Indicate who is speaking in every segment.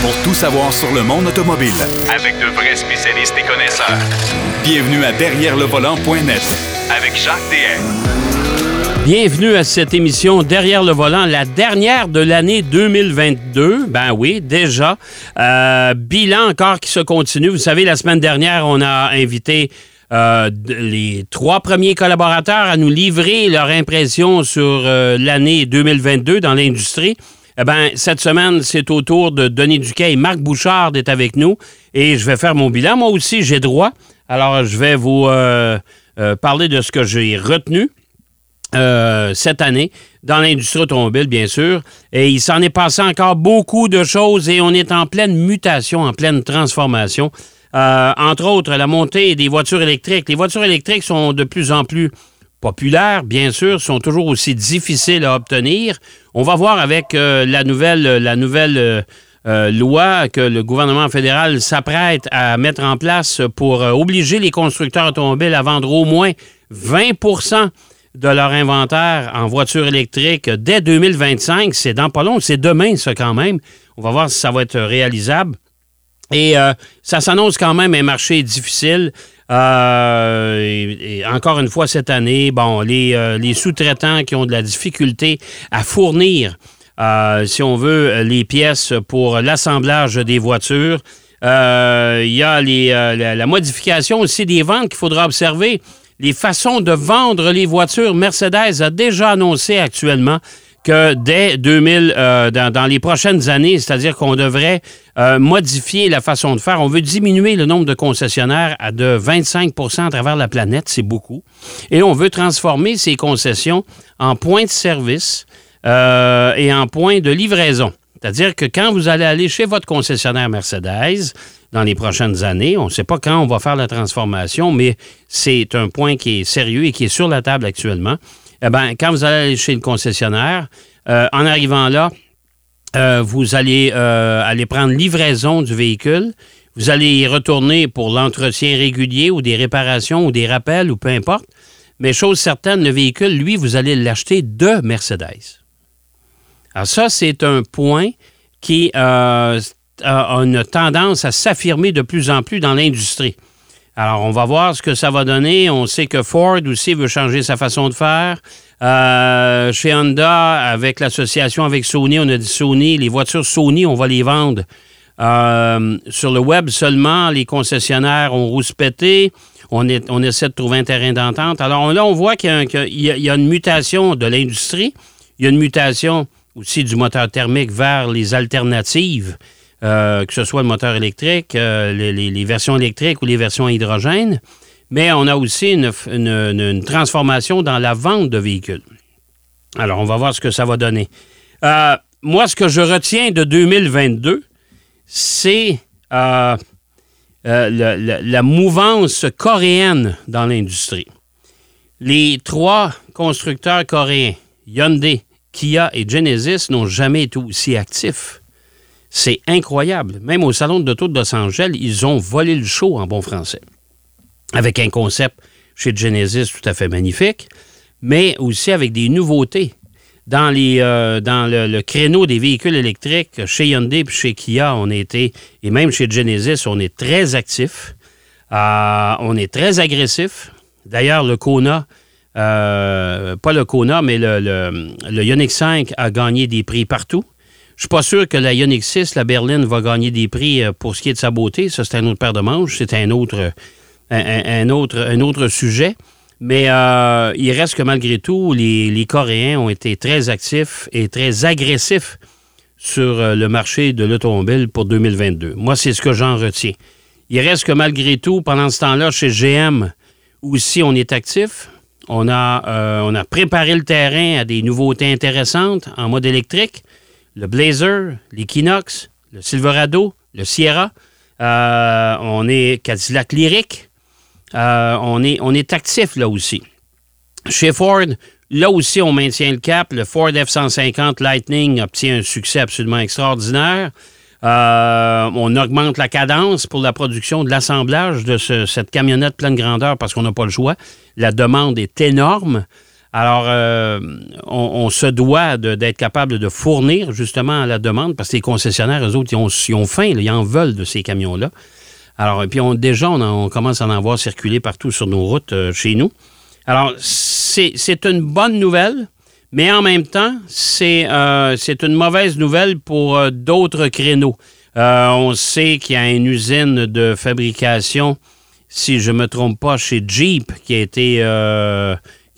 Speaker 1: pour tout savoir sur le monde automobile.
Speaker 2: Avec de vrais spécialistes et connaisseurs.
Speaker 1: Bienvenue à Derrière le volant.net
Speaker 2: Avec Jacques DM.
Speaker 3: Bienvenue à cette émission Derrière le volant, la dernière de l'année 2022. Ben oui, déjà. Euh, bilan encore qui se continue. Vous savez, la semaine dernière, on a invité euh, les trois premiers collaborateurs à nous livrer leur impression sur euh, l'année 2022 dans l'industrie. Eh ben, cette semaine, c'est au tour de Denis Duquet et Marc Bouchard d'être avec nous et je vais faire mon bilan. Moi aussi, j'ai droit. Alors, je vais vous euh, parler de ce que j'ai retenu cette année dans l'industrie automobile, bien sûr. Et il s'en est passé encore beaucoup de choses et on est en pleine mutation, en pleine transformation. Euh, entre autres, la montée des voitures électriques. Les voitures électriques sont de plus en plus populaires, bien sûr, sont toujours aussi difficiles à obtenir. On va voir avec euh, la nouvelle, nouvelle euh, loi que le gouvernement fédéral s'apprête à mettre en place pour obliger les constructeurs automobiles à vendre au moins 20% de leur inventaire en voitures électriques dès 2025. C'est dans pas long, c'est demain, ça, quand même. On va voir si ça va être réalisable. Et euh, ça s'annonce quand même un marché difficile. Euh, encore une fois, cette année, bon, les, euh, les sous-traitants qui ont de la difficulté à fournir, si on veut, les pièces pour l'assemblage des voitures. Il y a la, modification aussi des ventes qu'il faudra observer. Les façons de vendre les voitures, Mercedes a déjà annoncé actuellement que dès 2000, euh, dans, les prochaines années, c'est-à-dire qu'on devrait euh, modifier la façon de faire. On veut diminuer le nombre de concessionnaires à de 25% à travers la planète, c'est beaucoup. Et on veut transformer ces concessions en points de service euh, et en points de livraison. C'est-à-dire que quand vous allez aller chez votre concessionnaire Mercedes dans les prochaines années, on ne sait pas quand on va faire la transformation, mais c'est un point qui est sérieux et qui est sur la table actuellement eh bien, quand vous allez chez le concessionnaire, euh, en arrivant là, euh, vous allez euh, prendre livraison du véhicule. Vous allez y retourner pour l'entretien régulier ou des réparations ou des rappels ou peu importe. Mais chose certaine, le véhicule, lui, vous allez l'acheter de Mercedes. Alors ça, c'est un point qui a une tendance à s'affirmer de plus en plus dans l'industrie. Alors, on va voir ce que ça va donner. On sait que Ford aussi veut changer sa façon de faire. Euh, chez Honda, avec l'association avec Sony, on a dit Sony, les voitures Sony, on va les vendre. Euh, sur le web seulement, les concessionnaires ont rouspété. On, on essaie de trouver un terrain d'entente. Alors là, on voit qu'il y, a une mutation de l'industrie. Il y a une mutation aussi du moteur thermique vers les alternatives. Euh, que ce soit le moteur électrique, euh, les, versions électriques ou les versions à hydrogène, mais on a aussi une, transformation dans la vente de véhicules. Alors, on va voir ce que ça va donner. Euh, moi, ce que je retiens de 2022, c'est la, la, mouvance coréenne dans l'industrie. Les trois constructeurs coréens, Hyundai, Kia et Genesis, n'ont jamais été aussi actifs c'est incroyable. Même au Salon de l'Auto de Los Angeles, ils ont volé le show en bon français. Avec un concept chez Genesis tout à fait magnifique, mais aussi avec des nouveautés. Dans, euh, le, créneau des véhicules électriques, chez Hyundai et chez Kia, on était, et même chez Genesis, on est très actif. Euh, on est très agressif. D'ailleurs, le Kona, euh, pas le Kona, mais le, le, le Ioniq 5 a gagné des prix partout. Je suis pas sûr que la Ioniq 6, la berline, va gagner des prix euh, pour ce qui est de sa beauté. Ça, c'est un autre paire de manches. C'est un autre, un, autre, un autre sujet. Mais euh, il reste que malgré tout, les, Coréens ont été très actifs et très agressifs sur euh, le marché de l'automobile pour 2022. Moi, c'est ce que j'en retiens. Il reste que malgré tout, pendant ce temps-là, chez GM, aussi, on est actif. On a, on a préparé le terrain à des nouveautés intéressantes en mode électrique le Blazer, l'Equinox, le Silverado, le Sierra. Euh, on est Cadillac Lyric. Euh, on, est, on est actif là aussi. Chez Ford, là aussi, on maintient le cap. Le Ford F-150 Lightning obtient un succès absolument extraordinaire. Euh, on augmente la cadence pour la production de l'assemblage de cette camionnette pleine grandeur parce qu'on n'a pas le choix. La demande est énorme. Alors, euh, on, se doit d'être capable de fournir justement la demande parce que les concessionnaires, eux autres, ils ont, faim, ils en veulent de ces camions-là. Alors, puis on, déjà, on, commence à en voir circuler partout sur nos routes euh, chez nous. Alors, c'est une bonne nouvelle, mais en même temps, c'est euh, une mauvaise nouvelle pour d'autres créneaux. on sait qu'il y a une usine de fabrication, si je ne me trompe pas, chez Jeep, qui a été,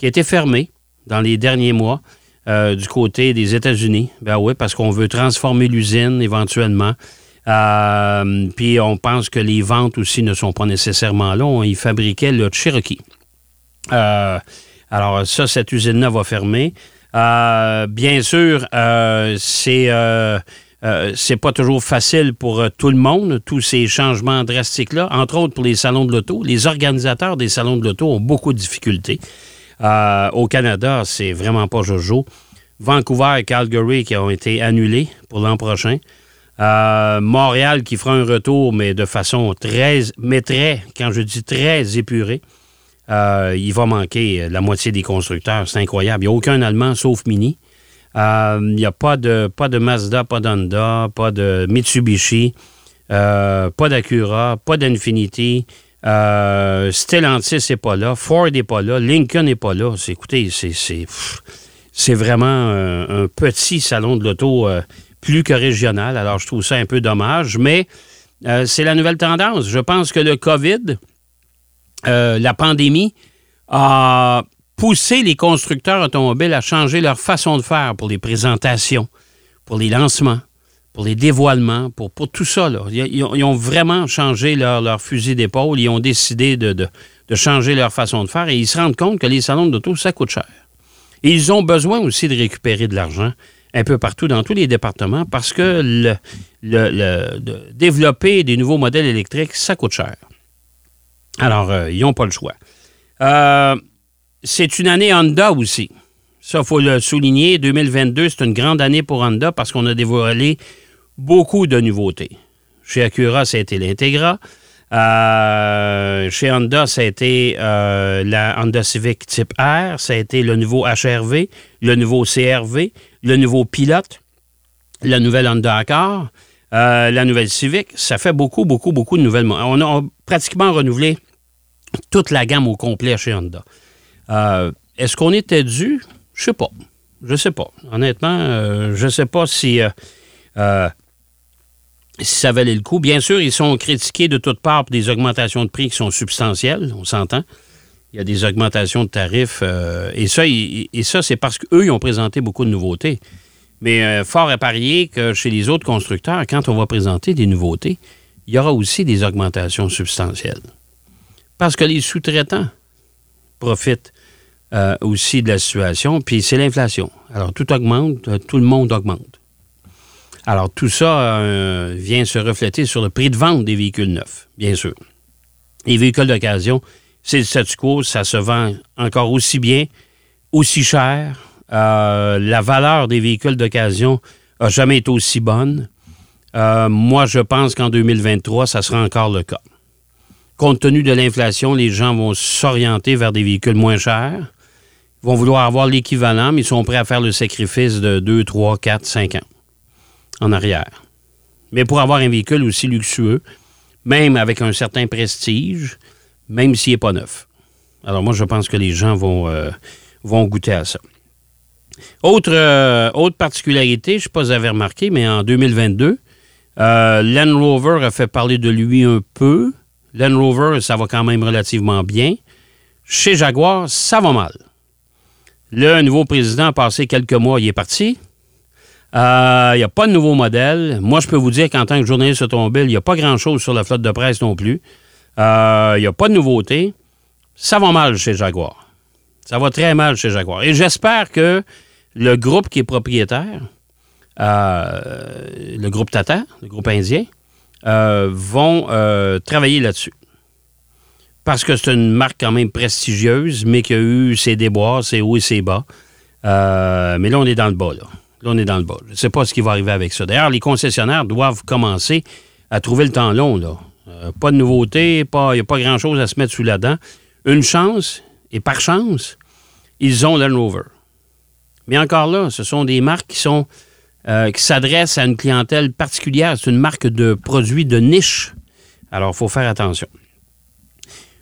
Speaker 3: qui a été fermée dans les derniers mois. du côté des États-Unis. Ben oui, parce qu'on veut transformer l'usine éventuellement. Euh, puis on pense que les ventes aussi ne sont pas nécessairement là. On y fabriquait le Cherokee. Euh, alors ça, cette usine-là va fermer. Euh, bien sûr, c'est c'est pas toujours facile pour tout le monde, tous ces changements drastiques-là, entre autres pour les salons de l'auto. Les organisateurs des salons de l'auto ont beaucoup de difficultés. Au Canada, c'est vraiment pas Jojo. Vancouver et Calgary qui ont été annulés pour l'an prochain. Euh, Montréal qui fera un retour, mais de façon très, mais quand je dis très épurée. Euh, il va manquer la moitié des constructeurs. C'est incroyable. Il n'y a aucun Allemand sauf Mini. Euh, il n'y a pas de, pas de Mazda, pas d'Honda, pas de Mitsubishi, pas d'Acura, pas d'Infinity. Stellantis n'est pas là. Ford n'est pas là. Lincoln n'est pas là. écoutez, c'est vraiment un, petit salon de l'auto plus que régional. Alors, je trouve ça un peu dommage, mais euh, c'est la nouvelle tendance. Je pense que le COVID, euh, la pandémie, a poussé les constructeurs automobiles à changer leur façon de faire pour les présentations, pour les lancements, pour les dévoilements, pour, pour tout ça. Ils, ont vraiment changé leur, fusil d'épaule. Ils ont décidé de, de, changer leur façon de faire et ils se rendent compte que les salons d'auto, ça coûte cher. Et ils ont besoin aussi de récupérer de l'argent un peu partout dans tous les départements parce que le, de développer des nouveaux modèles électriques, ça coûte cher. Alors, euh, ils n'ont pas le choix. Euh, c'est une année Honda aussi. Ça, il faut le souligner. 2022, c'est une grande année pour Honda parce qu'on a dévoilé beaucoup de nouveautés. Chez Acura, ça a été l'Integra. Euh, chez Honda, ça a été la Honda Civic Type R, ça a été le nouveau HRV, le nouveau CRV, le nouveau pilote, la nouvelle Honda Accord, euh, la nouvelle Civic. Ça fait beaucoup, beaucoup, beaucoup de nouvelles. On a pratiquement renouvelé toute la gamme au complet chez Honda. Euh, est-ce qu'on était dû? Je sais pas. Je sais pas. Honnêtement, euh, je sais pas si, si ça valait le coup. Bien sûr, ils sont critiqués de toutes parts pour des augmentations de prix qui sont substantielles, on s'entend il y a des augmentations de tarifs. Euh, et ça, et ça c'est parce qu'eux, ils ont présenté beaucoup de nouveautés. Mais euh, fort à parier que chez les autres constructeurs, quand on va présenter des nouveautés, il y aura aussi des augmentations substantielles. Parce que les sous-traitants profitent euh, aussi de la situation, puis c'est l'inflation. Alors, tout augmente, tout le monde augmente. Alors, tout ça vient se refléter sur le prix de vente des véhicules neufs, bien sûr. Les véhicules d'occasion, c'est le statu quo, ça se vend encore aussi bien, aussi cher. Euh, la valeur des véhicules d'occasion n'a jamais été aussi bonne. Euh, moi, je pense qu'en 2023, ça sera encore le cas. Compte tenu de l'inflation, les gens vont s'orienter vers des véhicules moins chers, vont vouloir avoir l'équivalent, mais ils sont prêts à faire le sacrifice de 2, 3, 4, 5 ans en arrière. Mais pour avoir un véhicule aussi luxueux, même avec un certain prestige, même s'il n'est pas neuf. Alors moi, je pense que les gens vont, euh, goûter à ça. Autre, euh, particularité, je ne sais pas si vous avez remarqué, mais en 2022, euh, Land Rover a fait parler de lui un peu. Land Rover, ça va quand même relativement bien. Chez Jaguar, ça va mal. Le nouveau président a passé quelques mois, il est parti. Il n'y a pas de nouveau modèle. Moi, je peux vous dire qu'en tant que journaliste automobile, il n'y a pas grand-chose sur la flotte de presse non plus. Il euh, n'y a pas de nouveauté. Ça va mal chez Jaguar. Ça va très mal chez Jaguar. Et j'espère que le groupe qui est propriétaire, euh, le groupe Tata, le groupe indien, euh, vont travailler là-dessus. Parce que c'est une marque quand même prestigieuse, mais qui a eu ses déboires, ses hauts et ses bas. mais là, on est dans le bas. Là, là on est dans le bas. Je pas ce qui va arriver avec ça. D'ailleurs, les concessionnaires doivent commencer à trouver le temps long. Là. Euh, pas de nouveauté, il n'y a pas grand-chose à se mettre sous la dent. Une chance, et par chance, ils ont Rover. Mais encore là, ce sont des marques qui sont euh, qui s'adressent à une clientèle particulière. C'est une marque de produits de niche. Alors, il faut faire attention.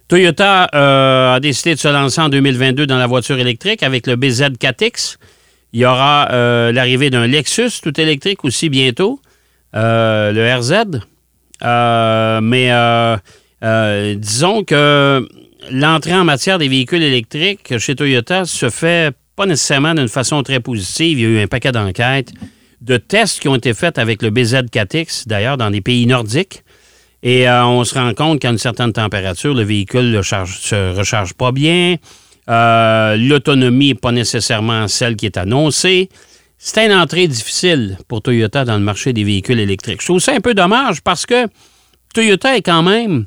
Speaker 3: Toyota euh, a décidé de se lancer en 2022 dans la voiture électrique avec le BZ4X. Il y aura euh, l'arrivée d'un Lexus tout électrique aussi bientôt, le RZ. mais disons que l'entrée en matière des véhicules électriques chez Toyota se fait pas nécessairement d'une façon très positive. Il y a eu un paquet d'enquêtes, de tests qui ont été faits avec le BZ4X, d'ailleurs, dans des pays nordiques. Et euh, on se rend compte qu'à une certaine température, le véhicule ne se recharge pas bien. Euh, l'autonomie n'est pas nécessairement celle qui est annoncée. C'est une entrée difficile pour Toyota dans le marché des véhicules électriques. Je trouve ça un peu dommage parce que Toyota est quand même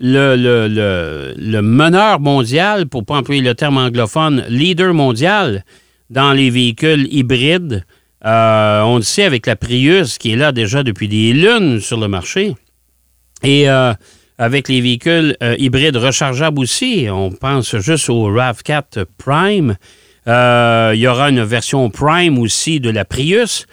Speaker 3: le, le, meneur mondial, pour ne pas employer le terme anglophone, leader mondial dans les véhicules hybrides. Euh, on le sait avec la Prius qui est là déjà depuis des lunes sur le marché. Et euh, avec les véhicules euh, hybrides rechargeables aussi, on pense juste au RAV4 Prime. il y aura une version Prime aussi de la Prius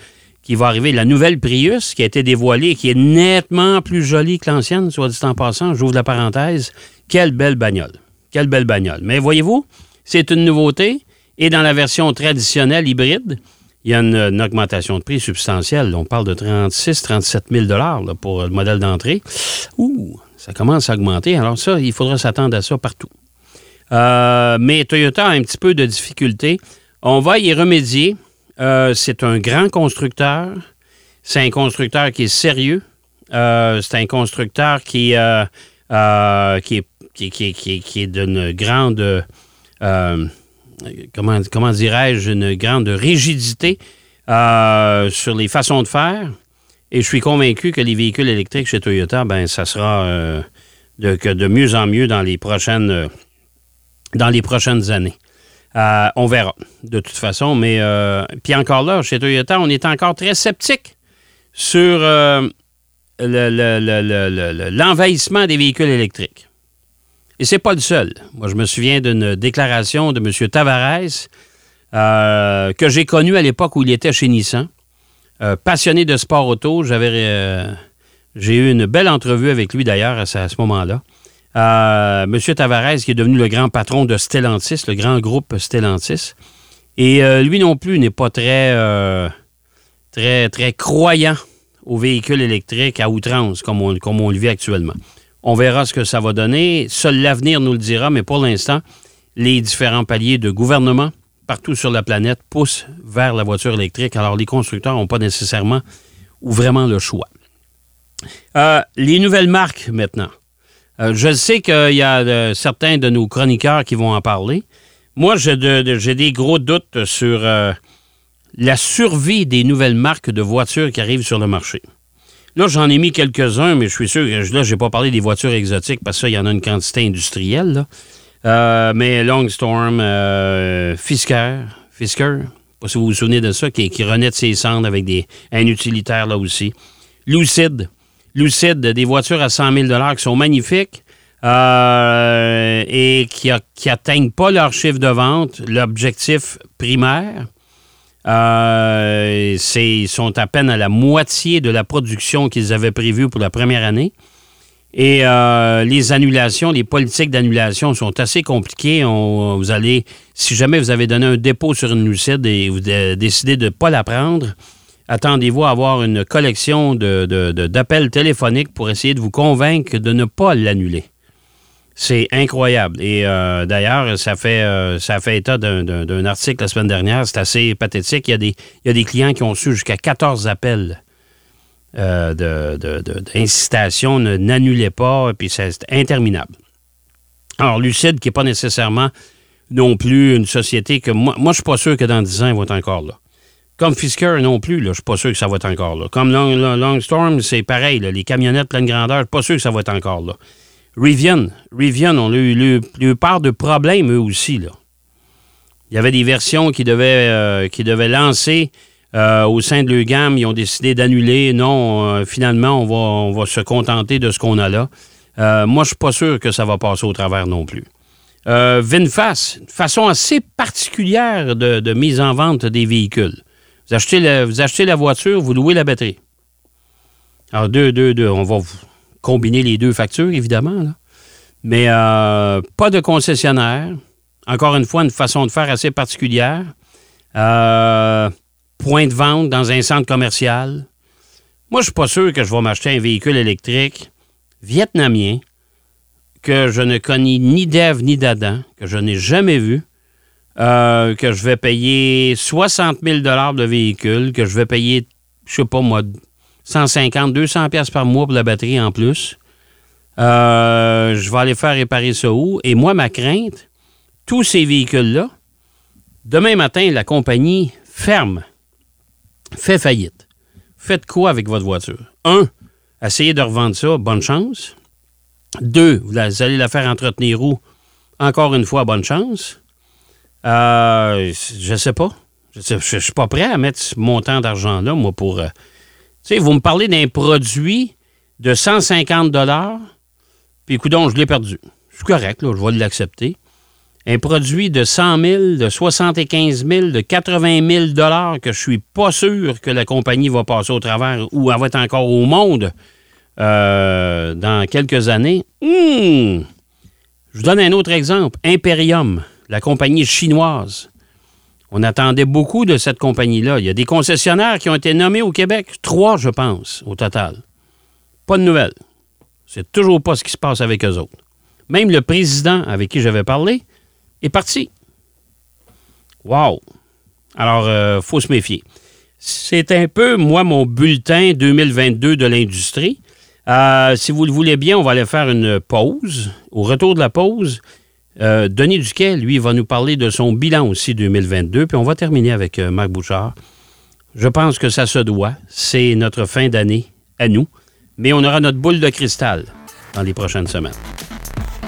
Speaker 3: qui va arriver, la nouvelle Prius qui a été dévoilée, qui est nettement plus jolie que l'ancienne, soit dit en passant, j'ouvre la parenthèse. Quelle belle bagnole. Quelle belle bagnole. Mais voyez-vous, c'est une nouveauté. Et dans la version traditionnelle hybride, il y a une, augmentation de prix substantielle. On parle de 36 37 000 là, pour le modèle d'entrée. Ouh, ça commence à augmenter. Alors ça, il faudra s'attendre à ça partout. Euh, mais Toyota a un petit peu de difficulté. On va y remédier. Euh, c'est un grand constructeur. C'est un constructeur qui est sérieux. Euh, c'est un constructeur qui, qui est, qui, d'une grande, comment, dirais-je, une grande rigidité sur les façons de faire. Et je suis convaincu que les véhicules électriques chez Toyota, ben, ça sera de, de mieux en mieux dans les prochaines, dans les prochaines années. Euh, on verra, de toute façon. Mais euh, puis encore là, chez Toyota, on est encore très sceptique sur euh, l'envahissement des véhicules électriques. Et c'est pas le seul. Moi, je me souviens d'une déclaration de M. Tavares que j'ai connu à l'époque où il était chez Nissan. passionné de sport auto, j'avais j'ai eu une belle entrevue avec lui d'ailleurs à ce moment-là. Euh, M. Tavares, qui est devenu le grand patron de Stellantis, le grand groupe Stellantis. Et euh, lui non plus n'est pas très, euh, très, très croyant aux véhicules électriques à outrance, comme on le vit actuellement. On verra ce que ça va donner. Seul l'avenir nous le dira, mais pour l'instant, les différents paliers de gouvernement partout sur la planète poussent vers la voiture électrique. Alors, les constructeurs n'ont pas nécessairement ou vraiment le choix. les nouvelles marques maintenant. Euh, je sais qu'il y a euh, certains de nos chroniqueurs qui vont en parler. Moi, j'ai des gros doutes sur euh, la survie des nouvelles marques de voitures qui arrivent sur le marché. Là, j'en ai mis quelques-uns, mais je suis sûr que là, je n'ai pas parlé des voitures exotiques parce que il y en a une quantité industrielle. mais Longstorm, Fisker, Fisker, pas si vous vous souvenez de ça, qui, renaît de ses cendres avec des, un utilitaire là aussi. Lucid, Lucide, des voitures à 100 000 qui sont magnifiques euh, et qui n'atteignent pas leur chiffre de vente, l'objectif primaire. Euh, ils sont à peine à la moitié de la production qu'ils avaient prévue pour la première année. Et euh, les annulations, les politiques d'annulation sont assez compliquées. vous allez, si jamais vous avez donné un dépôt sur une lucide et vous décidez de ne pas la prendre, attendez-vous à avoir une collection d'appels téléphoniques pour essayer de vous convaincre de ne pas l'annuler. C'est incroyable. Et euh, d'ailleurs, ça fait euh, état d'un article la semaine dernière. C'est assez pathétique. Il y, a des, clients qui ont su jusqu'à 14 appels euh, d'incitation. N'annulez pas. Puis c'est interminable. Alors, Lucide, qui n'est pas nécessairement non plus une société que moi, moi je ne suis pas sûr que dans 10 ans, ils vont être encore là. Comme Fisker non plus, je ne suis pas sûr que ça va être encore là. Comme Longstorm, c'est pareil. les camionnettes pleine grandeur, je ne suis pas sûr que ça va être encore là. Rivian, Rivian, on a eu, eu, part de problèmes eux aussi. Là. Il y avait des versions qui devaient, euh, devaient lancer euh, au sein de leur gamme. Ils ont décidé d'annuler. Non, euh, finalement, on va, se contenter de ce qu'on a là. moi, je ne suis pas sûr que ça va passer au travers non plus. VinFast, une façon assez particulière de, mise en vente des véhicules. Vous achetez, la, vous achetez la voiture, vous louez la batterie. Alors, deux, deux, deux. On va vous combiner les deux factures, évidemment. Mais euh, pas de concessionnaire. Encore une fois, une façon de faire assez particulière. Euh, point de vente dans un centre commercial. Moi, je suis pas sûr que je vais m'acheter un véhicule électrique vietnamien que je ne connais ni d'Ève ni d'Adam, que je n'ai jamais vu, euh, que je vais payer 60 000 de véhicule, que je vais payer, je sais pas moi, 150, 200 pièces par mois pour la batterie en plus. Euh, je vais aller faire réparer ça où? Et moi, ma crainte, tous ces véhicules-là, demain matin, la compagnie ferme, fait faillite. Faites quoi avec votre voiture? Un, essayez de revendre ça, bonne chance. Deux, vous allez la faire entretenir où? Encore une fois, bonne chance. Euh, je sais pas. Je ne suis pas prêt à mettre ce montant d'argent-là, moi, pour. euh, tu sais, vous me parlez d'un produit de 150 puis écoute, je l'ai perdu. C'est correct, là, je vais l'accepter. Un produit de 100 000, de 75 000, de 80 000 que je suis pas sûr que la compagnie va passer au travers ou elle va être encore au monde euh, dans quelques années. Hmm! Je vous donne un autre exemple. Imperium, la compagnie chinoise. On attendait beaucoup de cette compagnie-là. Il y a des concessionnaires qui ont été nommés au Québec. Trois, je pense, au total. Pas de nouvelles. C'est toujours pas ce qui se passe avec eux autres. Même le président avec qui j'avais parlé est parti. Wow! Alors, il faut se méfier. C'est un peu, moi, mon bulletin 2022 de l'industrie. Euh, si vous le voulez bien, on va aller faire une pause. Au retour de la pause, euh, Denis Duquet, lui, va nous parler de son bilan aussi 2022. Puis on va terminer avec euh, Marc Bouchard. Je pense que ça se doit. C'est notre fin d'année à nous. Mais on aura notre boule de cristal dans les prochaines semaines.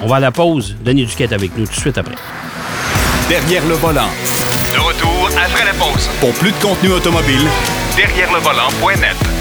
Speaker 3: On va à la pause. Denis Duquet est avec nous tout de suite après.
Speaker 1: Derrière le volant.
Speaker 2: De retour après la pause.
Speaker 1: Pour plus de contenu automobile,
Speaker 2: Derrière le volant.net.